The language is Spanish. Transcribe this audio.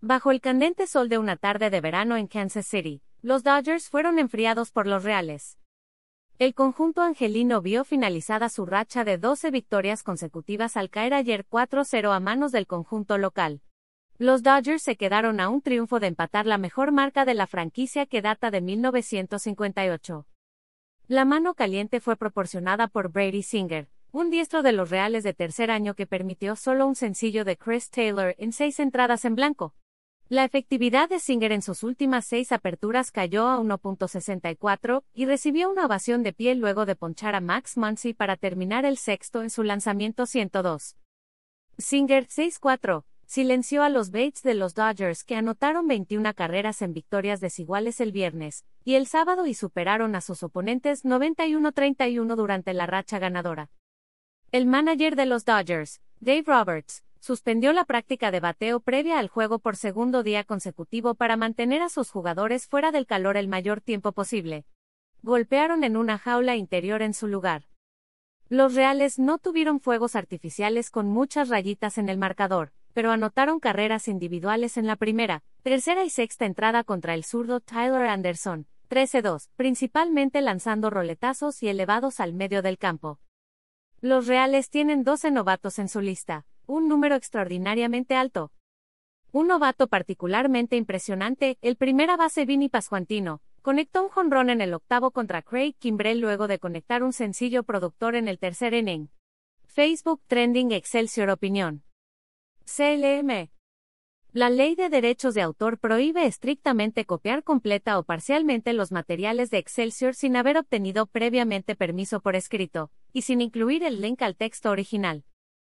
Bajo el candente sol de una tarde de verano en Kansas City, los Dodgers fueron enfriados por los Reales. El conjunto angelino vio finalizada su racha de 12 victorias consecutivas al caer ayer 4-0 a manos del conjunto local. Los Dodgers se quedaron a un triunfo de empatar la mejor marca de la franquicia que data de 1958. La mano caliente fue proporcionada por Brady Singer, un diestro de los Reales de tercer año que permitió solo un sencillo de Chris Taylor en seis entradas en blanco. La efectividad de Singer en sus últimas seis aperturas cayó a 1.64 y recibió una ovación de pie luego de ponchar a Max Muncy para terminar el sexto en su lanzamiento 102. Singer 6-4 silenció a los Bates de los Dodgers que anotaron 21 carreras en victorias desiguales el viernes y el sábado y superaron a sus oponentes 91-31 durante la racha ganadora. El manager de los Dodgers, Dave Roberts, suspendió la práctica de bateo previa al juego por segundo día consecutivo para mantener a sus jugadores fuera del calor el mayor tiempo posible. Golpearon en una jaula interior en su lugar. Los Reales no tuvieron fuegos artificiales con muchas rayitas en el marcador, pero anotaron carreras individuales en la primera, tercera y sexta entrada contra el zurdo Tyler Anderson, 13-2, principalmente lanzando roletazos y elevados al medio del campo. Los Reales tienen 12 novatos en su lista, un número extraordinariamente alto. Un novato particularmente impresionante, el primera base Vini Pascuantino, conectó un jonrón en el octavo contra Craig Kimbrell luego de conectar un sencillo productor en el tercer inning. Facebook Trending Excelsior Opinión. CLM. La ley de derechos de autor prohíbe estrictamente copiar completa o parcialmente los materiales de Excelsior sin haber obtenido previamente permiso por escrito, y sin incluir el link al texto original.